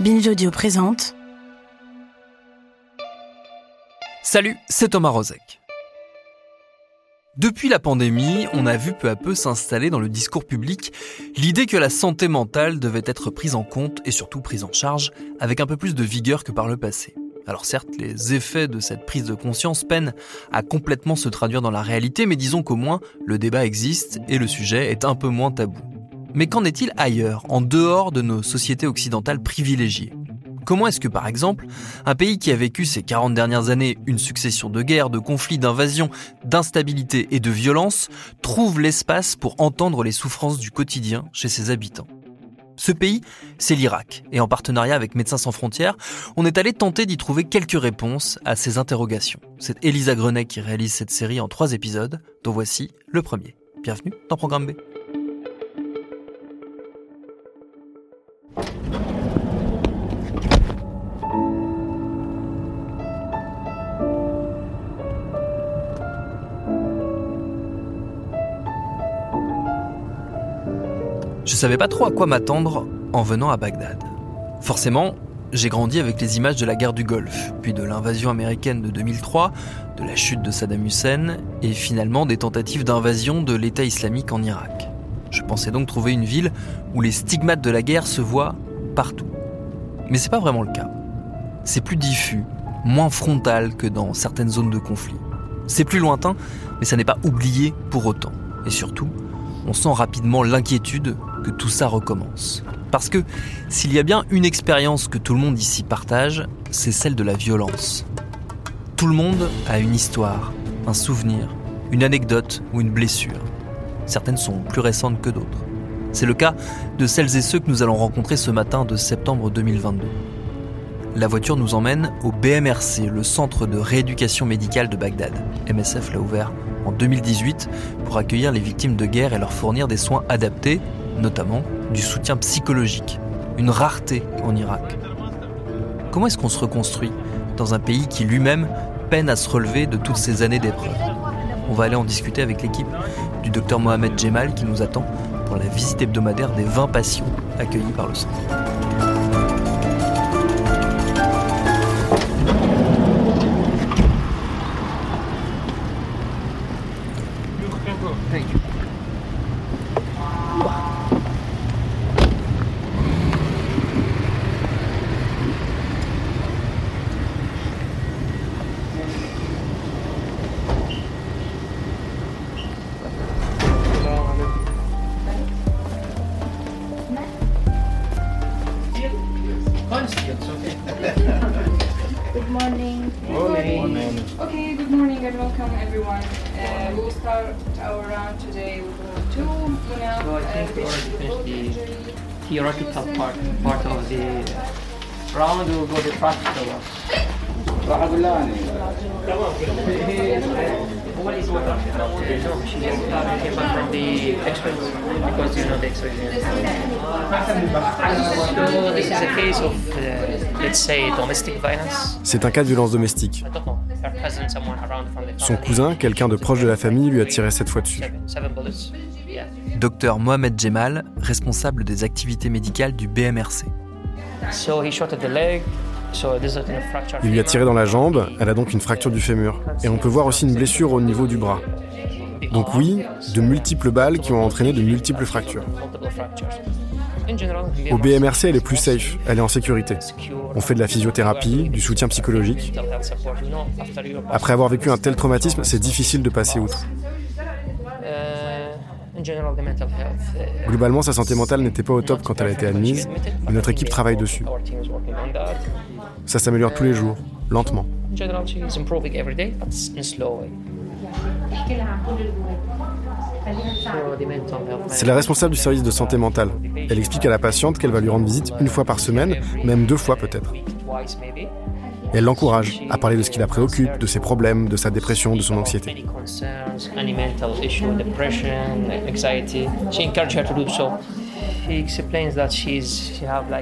Binge Audio présente. Salut, c'est Thomas Rozek. Depuis la pandémie, on a vu peu à peu s'installer dans le discours public l'idée que la santé mentale devait être prise en compte et surtout prise en charge avec un peu plus de vigueur que par le passé. Alors certes, les effets de cette prise de conscience peinent à complètement se traduire dans la réalité, mais disons qu'au moins le débat existe et le sujet est un peu moins tabou. Mais qu'en est-il ailleurs, en dehors de nos sociétés occidentales privilégiées? Comment est-ce que, par exemple, un pays qui a vécu ces 40 dernières années une succession de guerres, de conflits, d'invasions, d'instabilité et de violences trouve l'espace pour entendre les souffrances du quotidien chez ses habitants? Ce pays, c'est l'Irak. Et en partenariat avec Médecins sans frontières, on est allé tenter d'y trouver quelques réponses à ces interrogations. C'est Elisa Grenet qui réalise cette série en trois épisodes, dont voici le premier. Bienvenue dans Programme B. savais pas trop à quoi m'attendre en venant à Bagdad. Forcément, j'ai grandi avec les images de la guerre du Golfe, puis de l'invasion américaine de 2003, de la chute de Saddam Hussein et finalement des tentatives d'invasion de l'État islamique en Irak. Je pensais donc trouver une ville où les stigmates de la guerre se voient partout. Mais c'est pas vraiment le cas. C'est plus diffus, moins frontal que dans certaines zones de conflit. C'est plus lointain, mais ça n'est pas oublié pour autant. Et surtout, on sent rapidement l'inquiétude que tout ça recommence. Parce que s'il y a bien une expérience que tout le monde ici partage, c'est celle de la violence. Tout le monde a une histoire, un souvenir, une anecdote ou une blessure. Certaines sont plus récentes que d'autres. C'est le cas de celles et ceux que nous allons rencontrer ce matin de septembre 2022. La voiture nous emmène au BMRC, le centre de rééducation médicale de Bagdad. MSF l'a ouvert en 2018 pour accueillir les victimes de guerre et leur fournir des soins adaptés, notamment du soutien psychologique, une rareté en Irak. Comment est-ce qu'on se reconstruit dans un pays qui lui-même peine à se relever de toutes ces années d'épreuves? On va aller en discuter avec l'équipe du docteur Mohamed Djemal qui nous attend pour la visite hebdomadaire des 20 patients accueillis par le centre. Round. We'll go the practical one. What is what? No, she just came back from the X-rays because you know the X-rays. So this is a case of, uh, let's say, domestic violence. C'est un cas de violence domestique. Son cousin, quelqu'un de proche de la famille, lui a tiré cette fois dessus. Docteur Mohamed Djemal, responsable des activités médicales du BMRC. Il lui a tiré dans la jambe, elle a donc une fracture du fémur. Et on peut voir aussi une blessure au niveau du bras. Donc oui, de multiples balles qui ont entraîné de multiples fractures. Au BMRC, elle est plus safe, elle est en sécurité. On fait de la physiothérapie, du soutien psychologique. Après avoir vécu un tel traumatisme, c'est difficile de passer outre. Uh, in general, the mental health. uh, Globalement, sa santé mentale n'était pas au top quand elle a été admise, mais notre équipe travaille dessus. Ça s'améliore tous les jours, lentement. C'est la responsable du service de santé mentale. Elle explique à la patiente qu'elle va lui rendre visite une fois par semaine, même deux fois peut-être. Et elle l'encourage à parler de ce qui la préoccupe, de ses problèmes, de sa dépression, de son anxiété.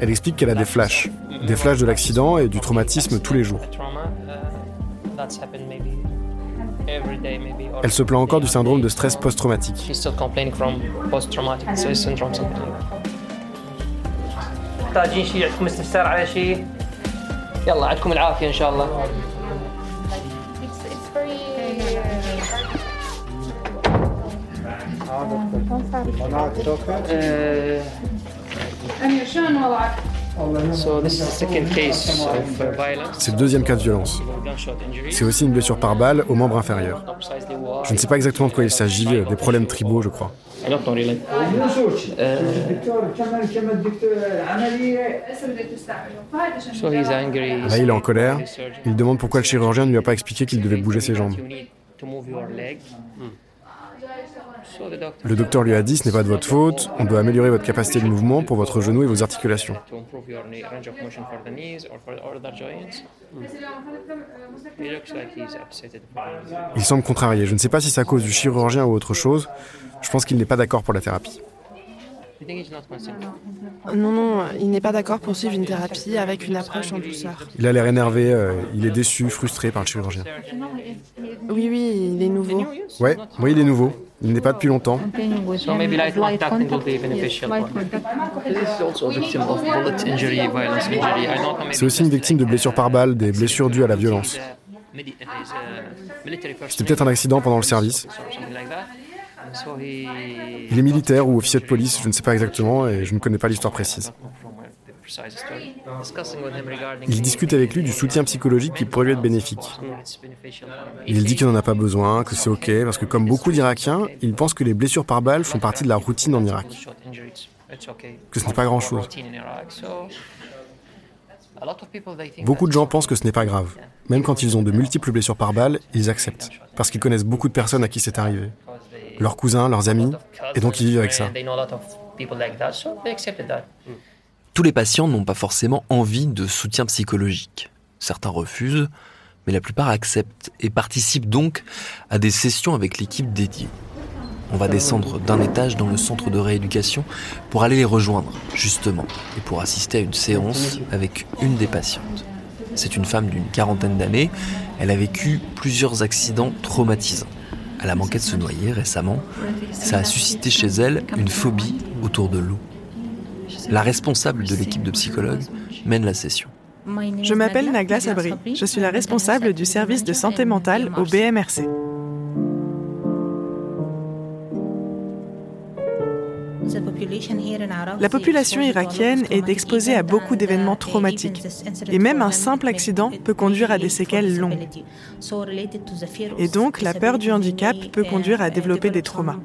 Elle explique qu'elle a des flashs, des flashs de l'accident et du traumatisme tous les jours. uh, Elle se plaint encore du syndrome de stress post-traumatique. يلا عندكم العافية إن شاء الله أنا شلون وضعك؟ C'est le deuxième cas de violence. C'est aussi une blessure par balle au membre inférieur. Je ne sais pas exactement de quoi il s'agit, euh, des problèmes tribaux, je crois. Là, il est en colère. Il demande pourquoi le chirurgien ne lui a pas expliqué qu'il devait bouger ses jambes. Le docteur lui a dit ce n'est pas de votre faute, on doit améliorer votre capacité de mouvement pour votre genou et vos articulations. Il semble contrarié. Je ne sais pas si c'est à cause du chirurgien ou autre chose. Je pense qu'il n'est pas d'accord pour la thérapie. You think he's not consenting? Non, non, il n'est pas d'accord pour suivre une thérapie avec une approche en douceur. Il a l'air énervé, euh, il est déçu, frustré par le chirurgien. Oui, oui, il est nouveau. Ouais, oui, il est nouveau. Il n'est pas depuis longtemps. So maybe light will be beneficial C'est aussi une victime de blessures par balle, des blessures dues à la violence. C'était peut-être un accident pendant le service. Il est militaire ou officier de police, je ne sais pas exactement et je ne connais pas l'histoire précise. Il discute avec lui du soutien psychologique qui pourrait lui être bénéfique. Il dit qu'il n'en a pas besoin, que c'est ok, parce que comme beaucoup d'Irakiens, il pense que les blessures par balle font partie de la routine en Irak, que ce n'est pas grand-chose. Routine in Iraq. So a lot of people they think Beaucoup de gens pensent que ce n'est pas grave. Même quand ils ont de multiples blessures par balle, ils acceptent, parce qu'ils connaissent beaucoup de personnes à qui c'est arrivé. Leurs cousins, leurs amis, et donc ils vivent avec ça. Tous les patients n'ont pas forcément envie de soutien psychologique. Certains refusent, mais la plupart acceptent et participent donc à des sessions avec l'équipe dédiée. On va descendre d'un étage dans le centre de rééducation pour aller les rejoindre, justement, et pour assister à une séance avec une des patientes. C'est une femme d'une quarantaine d'années. Elle a vécu plusieurs accidents traumatisants. Elle a manqué de se noyer récemment. Ça a suscité chez elle une phobie autour de l'eau. La responsable de l'équipe de psychologues mène la session. Je m'appelle Nagla Sabri. Je suis la responsable du service de santé mentale au BMRC. La population irakienne est exposée à beaucoup d'événements traumatiques. Et même un simple accident peut conduire à des séquelles longues. Et donc, la peur du handicap peut conduire à développer des traumas.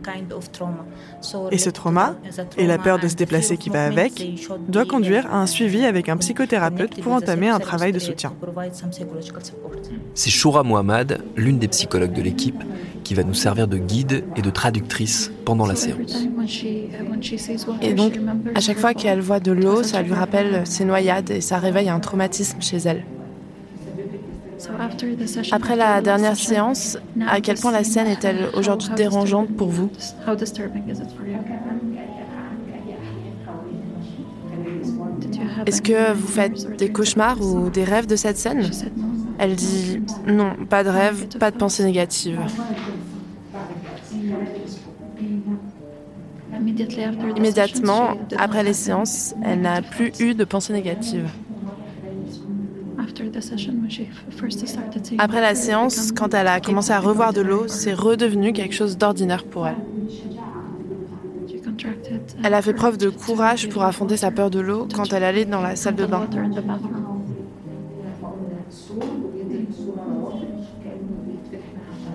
Et ce trauma, et la peur de se déplacer qui va avec, doit conduire à un suivi avec un psychothérapeute pour entamer un travail de soutien. C'est Choura Mohamed, l'une des psychologues de l'équipe, qui va nous servir de guide et de traductrice pendant la séance. Et donc, à chaque fois qu'elle voit de l'eau, ça lui rappelle ses noyades et ça réveille un traumatisme chez elle. Après la dernière séance, à quel point la scène est-elle aujourd'hui dérangeante pour vous? Est-ce que vous faites des cauchemars ou des rêves de cette scène? Elle dit non, pas de rêve, pas de pensée négative. Immédiatement, après les séances, elle n'a plus eu de pensée négative. Après la séance, quand elle a commencé à revoir de l'eau, c'est redevenu quelque chose d'ordinaire pour elle. Elle a fait preuve de courage pour affronter sa peur de l'eau quand elle allait dans la salle de bain.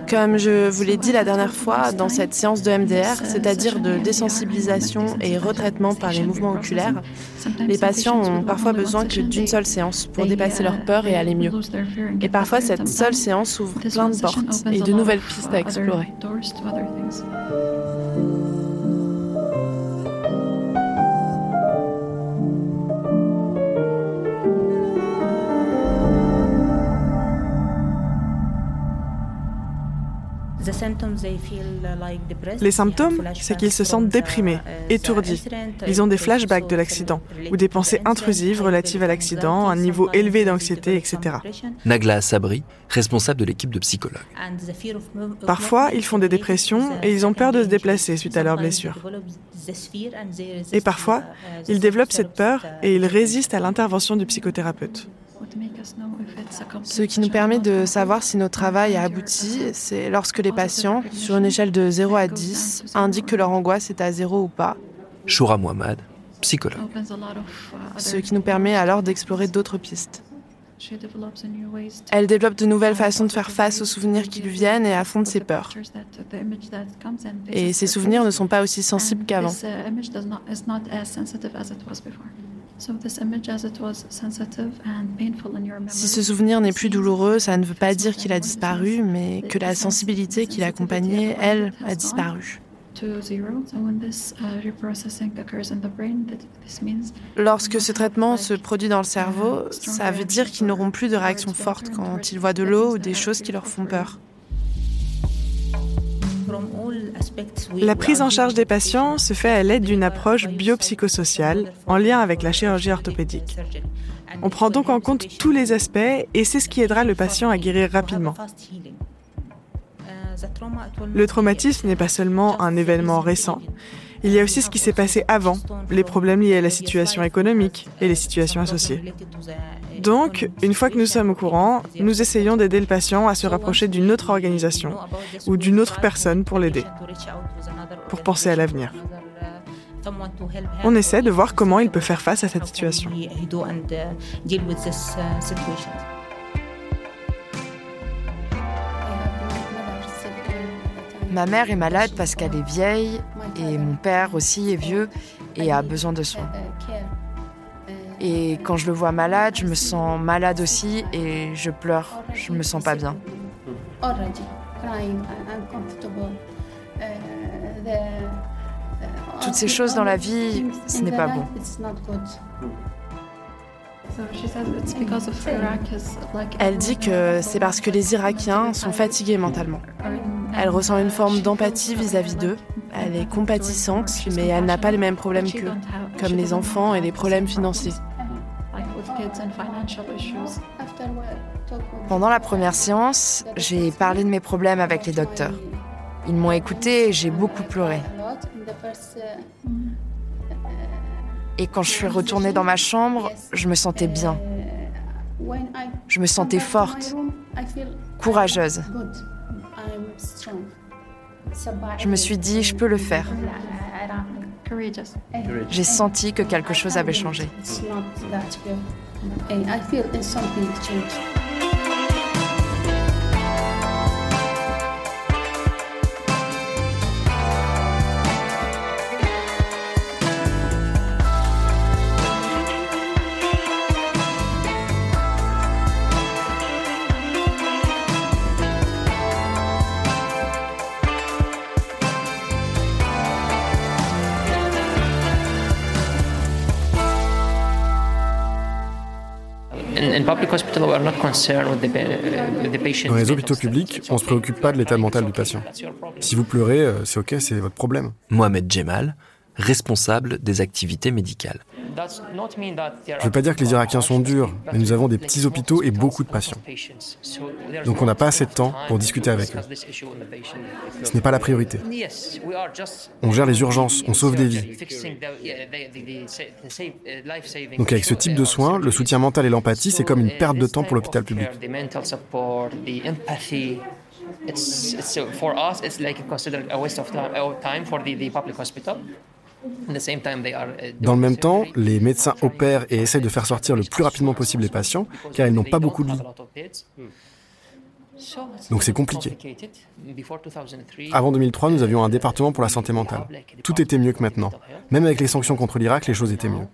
Comme je vous l'ai dit la dernière fois dans cette séance de MDR, c'est-à-dire de désensibilisation et retraitement par les mouvements oculaires, les patients ont parfois besoin que d'une seule séance pour dépasser leur peur et aller mieux. Et parfois, cette seule séance ouvre plein de portes et de nouvelles pistes à explorer. Les symptômes, c'est qu'ils se sentent déprimés, étourdis. Ils ont des flashbacks de l'accident ou des pensées intrusives relatives à l'accident, un niveau élevé d'anxiété, etc. Nagla Sabri, responsable de l'équipe de psychologues. Parfois, ils font des dépressions et ils ont peur de se déplacer suite à leurs blessures. Et parfois, ils développent cette peur et ils résistent à l'intervention du psychothérapeute. Ce qui nous permet de savoir si notre travail a abouti, c'est lorsque les patients, sur une échelle de 0 à 10, indiquent que leur angoisse est à 0 ou pas. Choura Mohamed, psychologue. Ce qui nous permet alors d'explorer d'autres pistes. Elle développe de nouvelles façons de faire face aux souvenirs qui lui viennent et affronte ses peurs. Et ces souvenirs ne sont pas aussi sensibles qu'avant. Si ce souvenir n'est plus douloureux, ça ne veut pas dire qu'il a disparu, mais que la sensibilité qui l'accompagnait, elle, a disparu. Lorsque ce traitement se produit dans le cerveau, ça veut dire qu'ils n'auront plus de réaction forte quand ils voient de l'eau ou des choses qui leur font peur. La prise en charge des patients se fait à l'aide d'une approche biopsychosociale en lien avec la chirurgie orthopédique. On prend donc en compte tous les aspects et c'est ce qui aidera le patient à guérir rapidement. Le traumatisme n'est pas seulement un événement récent. Il y a aussi ce qui s'est passé avant, les problèmes liés à la situation économique et les situations associées. Donc, une fois que nous sommes au courant, nous essayons d'aider le patient à se rapprocher d'une autre organisation ou d'une autre personne pour l'aider, pour penser à l'avenir. On essaie de voir comment il peut faire face à cette situation. Ma mère est malade parce qu'elle est vieille et mon père aussi est vieux et a besoin de soins. Et quand je le vois malade, je me sens malade aussi et je pleure, je me sens pas bien. Toutes ces choses dans la vie, ce n'est pas bon. Elle dit que c'est parce que les Irakiens sont fatigués mentalement. Elle ressent une forme d'empathie vis-à-vis d'eux. Elle est compatissante, mais elle n'a pas les mêmes problèmes qu'eux, comme les enfants et les problèmes financiers. Pendant la première séance, j'ai parlé de mes problèmes avec les docteurs. Ils m'ont écouté et j'ai beaucoup pleuré. Et quand je suis retournée dans ma chambre, je me sentais bien. Je me sentais forte, courageuse. Je me suis dit, je peux le faire. J'ai senti que quelque chose avait changé. Dans les hôpitaux publics, on ne se préoccupe pas de l'état mental du patient. Si vous pleurez, euh, c'est ok, c'est votre problème. Mohamed Djemal, responsable des activités médicales. Je ne veux pas dire que les Irakiens sont durs, mais nous avons des petits hôpitaux et beaucoup de patients. Donc on n'a pas assez de temps pour discuter avec eux. Ce n'est pas la priorité. On gère les urgences, on sauve des vies. Donc avec ce type de soins, le soutien mental et l'empathie, c'est comme une perte de temps pour l'hôpital public. Dans le même temps, les médecins opèrent et essaient de faire sortir le plus rapidement possible les patients, car ils n'ont pas beaucoup de lits. Donc c'est compliqué. Avant 2003, nous avions un département pour la santé mentale. Tout était mieux que maintenant. Même avec les sanctions contre l'Irak, les choses étaient mieux.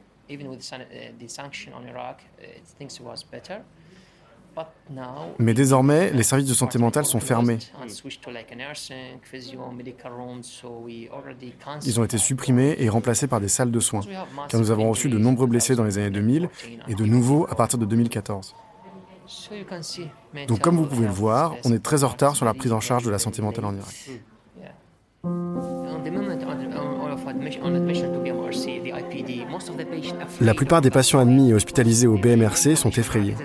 Mais désormais, les services de santé mentale sont fermés. Ils ont été supprimés et remplacés par des salles de soins, car nous avons reçu de nombreux blessés dans les années 2000 et de nouveaux à partir de 2014. Donc comme vous pouvez le voir, on est très en retard sur la prise en charge de la santé mentale en Irak. La plupart des patients admis et hospitalisés au BMRC sont effrayés,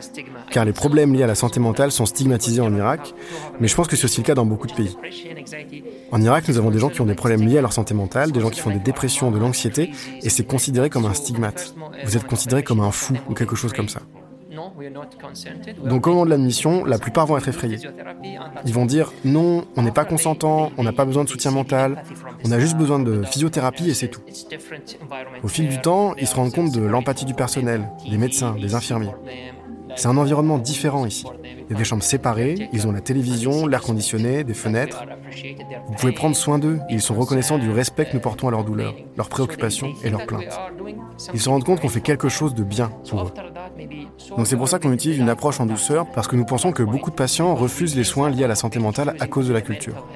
car les problèmes liés à la santé mentale sont stigmatisés en Irak, mais je pense que c'est aussi le cas dans beaucoup de pays. En Irak, nous avons des gens qui ont des problèmes liés à leur santé mentale, des gens qui font des dépressions, de l'anxiété, et c'est considéré comme un stigmate. Vous êtes considéré comme un fou ou quelque chose comme ça. Donc au moment de l'admission, la plupart vont être effrayés. Ils vont dire non, on n'est pas consentant, on n'a pas besoin de soutien mental, on a juste besoin de physiothérapie et c'est tout. Au fil du temps, ils se rendent compte de l'empathie du personnel, des médecins, des infirmiers. C'est un environnement différent ici. Il y a des chambres séparées, ils ont la télévision, l'air conditionné, des fenêtres. Vous pouvez prendre soin d'eux et ils sont reconnaissants du respect que nous portons à leurs douleurs, leurs préoccupations et leurs plaintes. Ils se rendent compte qu'on fait quelque chose de bien pour eux. Donc c'est pour ça qu'on utilise une approche en douceur, parce que nous pensons que beaucoup de patients refusent les soins liés à la santé mentale à cause de la culture.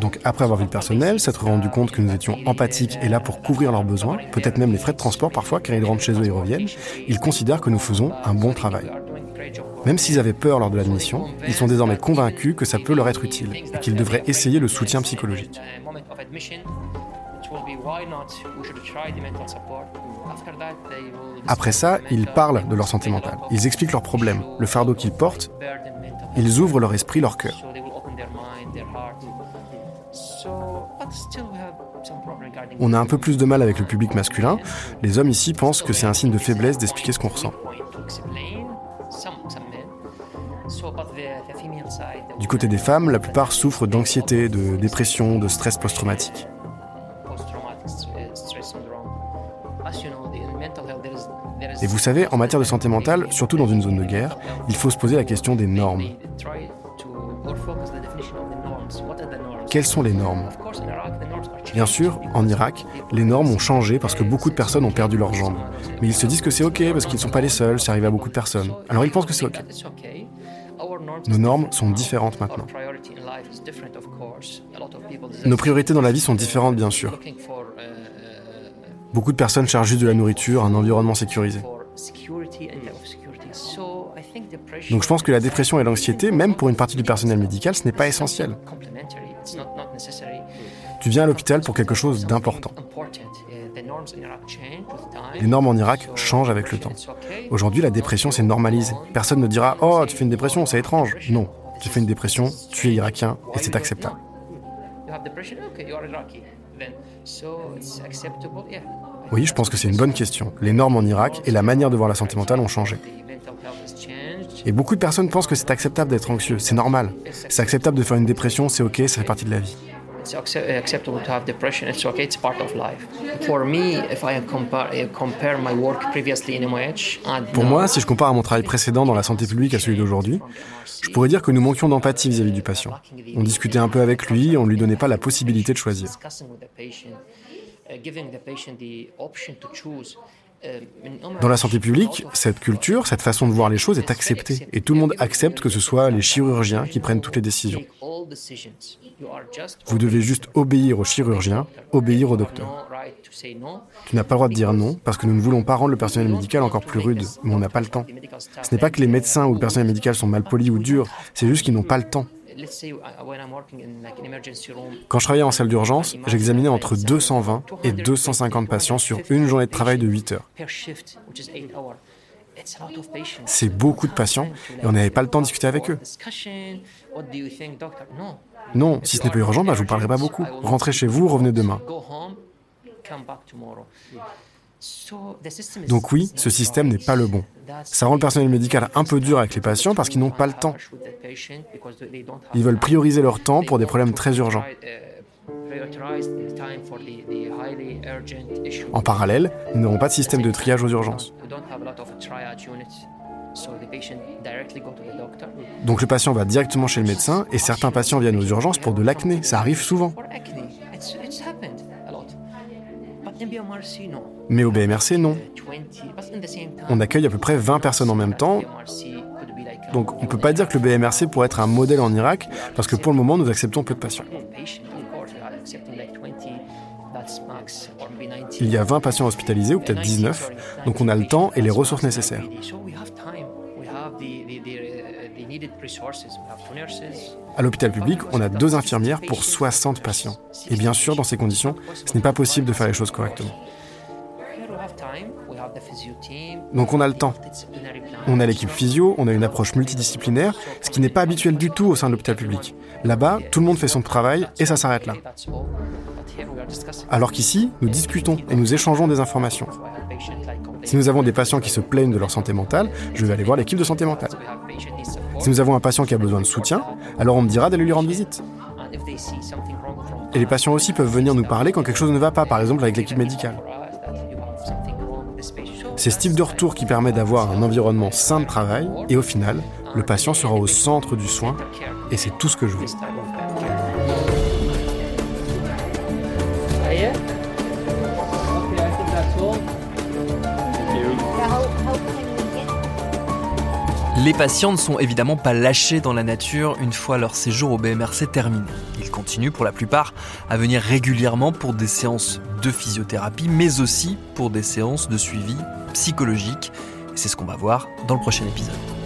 Donc après avoir vu le personnel, s'être rendu compte que nous étions empathiques et là pour couvrir leurs besoins, peut-être même les frais de transport parfois, car ils rentrent chez eux et reviennent, ils considèrent que nous faisons un bon travail. Même s'ils avaient peur lors de l'admission, ils sont désormais convaincus que ça peut leur être utile et qu'ils devraient essayer le soutien psychologique. Après ça, ils parlent de leur santé mentale. Ils expliquent leurs problèmes, le fardeau qu'ils portent. Ils ouvrent leur esprit, leur cœur. On a un peu plus de mal avec le public masculin. Les hommes ici pensent que c'est un signe de faiblesse d'expliquer ce qu'on ressent. Du côté des femmes, la plupart souffrent d'anxiété, de dépression, de stress post-traumatique. Et vous savez, en matière de santé mentale, surtout dans une zone de guerre, il faut se poser la question des normes. Quelles sont les normes? Bien sûr, en Irak, les normes ont changé parce que beaucoup de personnes ont perdu leurs jambes. Mais ils se disent que c'est ok parce qu'ils ne sont pas les seuls, c'est arrivé à beaucoup de personnes. Alors ils pensent que c'est ok. Nos normes sont différentes maintenant. Nos priorités dans la vie sont différentes, bien sûr. Beaucoup de personnes cherchent juste de la nourriture, un environnement sécurisé. Donc je pense que la dépression et l'anxiété, même pour une partie du personnel médical, ce n'est pas essentiel. Tu viens à l'hôpital pour quelque chose d'important. Les normes en Irak changent avec le temps. Aujourd'hui, la dépression, c'est normalisé. Personne ne dira Oh, tu fais une dépression, c'est étrange. Non, tu fais une dépression, tu es irakien et c'est acceptable. Oui, je pense que c'est une bonne question. Les normes en Irak et la manière de voir la santé mentale ont changé. Et beaucoup de personnes pensent que c'est acceptable d'être anxieux, c'est normal. C'est acceptable de faire une dépression, c'est ok, ça fait partie de la vie. Pour moi, si je compare à mon travail précédent dans la santé publique à celui d'aujourd'hui, je pourrais dire que nous manquions d'empathie vis-à-vis du patient. On discutait un peu avec lui, on ne lui donnait pas la possibilité de choisir. Dans la santé publique, cette culture, cette façon de voir les choses est acceptée et tout le monde accepte que ce soit les chirurgiens qui prennent toutes les décisions. Vous devez juste obéir au chirurgien, obéir au docteur. Tu n'as pas le droit de dire non parce que nous ne voulons pas rendre le personnel médical encore plus rude, mais on n'a pas le temps. Ce n'est pas que les médecins ou le personnel médical sont mal polis ou durs, c'est juste qu'ils n'ont pas le temps. Quand je travaillais en salle d'urgence, j'examinais entre 220 et 250 patients sur une journée de travail de 8 heures. C'est beaucoup de patients et on n'avait pas le temps de discuter avec eux. Non, si ce n'est pas urgent, bah, je ne vous parlerai pas beaucoup. Rentrez chez vous, revenez demain. Donc oui, ce système n'est pas le bon. Ça rend le personnel médical un peu dur avec les patients parce qu'ils n'ont pas le temps. Ils veulent prioriser leur temps pour des problèmes très urgents. En parallèle, nous n'avons pas de système de triage aux urgences. Donc le patient va directement chez le médecin et certains patients viennent aux urgences pour de l'acné. Ça arrive souvent. Mais au BMRC, non. On accueille à peu près 20 personnes en même temps. Donc on ne peut pas dire que le BMRC pourrait être un modèle en Irak, parce que pour le moment, nous acceptons peu de patients. Il y a 20 patients hospitalisés, ou peut-être 19, donc on a le temps et les ressources nécessaires. À l'hôpital public, on a deux infirmières pour 60 patients. Et bien sûr, dans ces conditions, ce n'est pas possible de faire les choses correctement. Donc on a le temps. On a l'équipe physio, on a une approche multidisciplinaire, ce qui n'est pas habituel du tout au sein de l'hôpital public. Là-bas, tout le monde fait son travail et ça s'arrête là. Alors qu'ici, nous discutons et nous échangeons des informations. Si nous avons des patients qui se plaignent de leur santé mentale, je vais aller voir l'équipe de santé mentale. Si nous avons un patient qui a besoin de soutien, alors on me dira d'aller lui rendre visite. Et les patients aussi peuvent venir nous parler quand quelque chose ne va pas, par exemple avec l'équipe médicale. C'est ce type de retour qui permet d'avoir un environnement sain de travail et au final, le patient sera au centre du soin et c'est tout ce que je veux. Les patients ne sont évidemment pas lâchés dans la nature une fois leur séjour au BMRC terminé. Ils continuent pour la plupart à venir régulièrement pour des séances de physiothérapie, mais aussi pour des séances de suivi psychologique. C'est ce qu'on va voir dans le prochain épisode.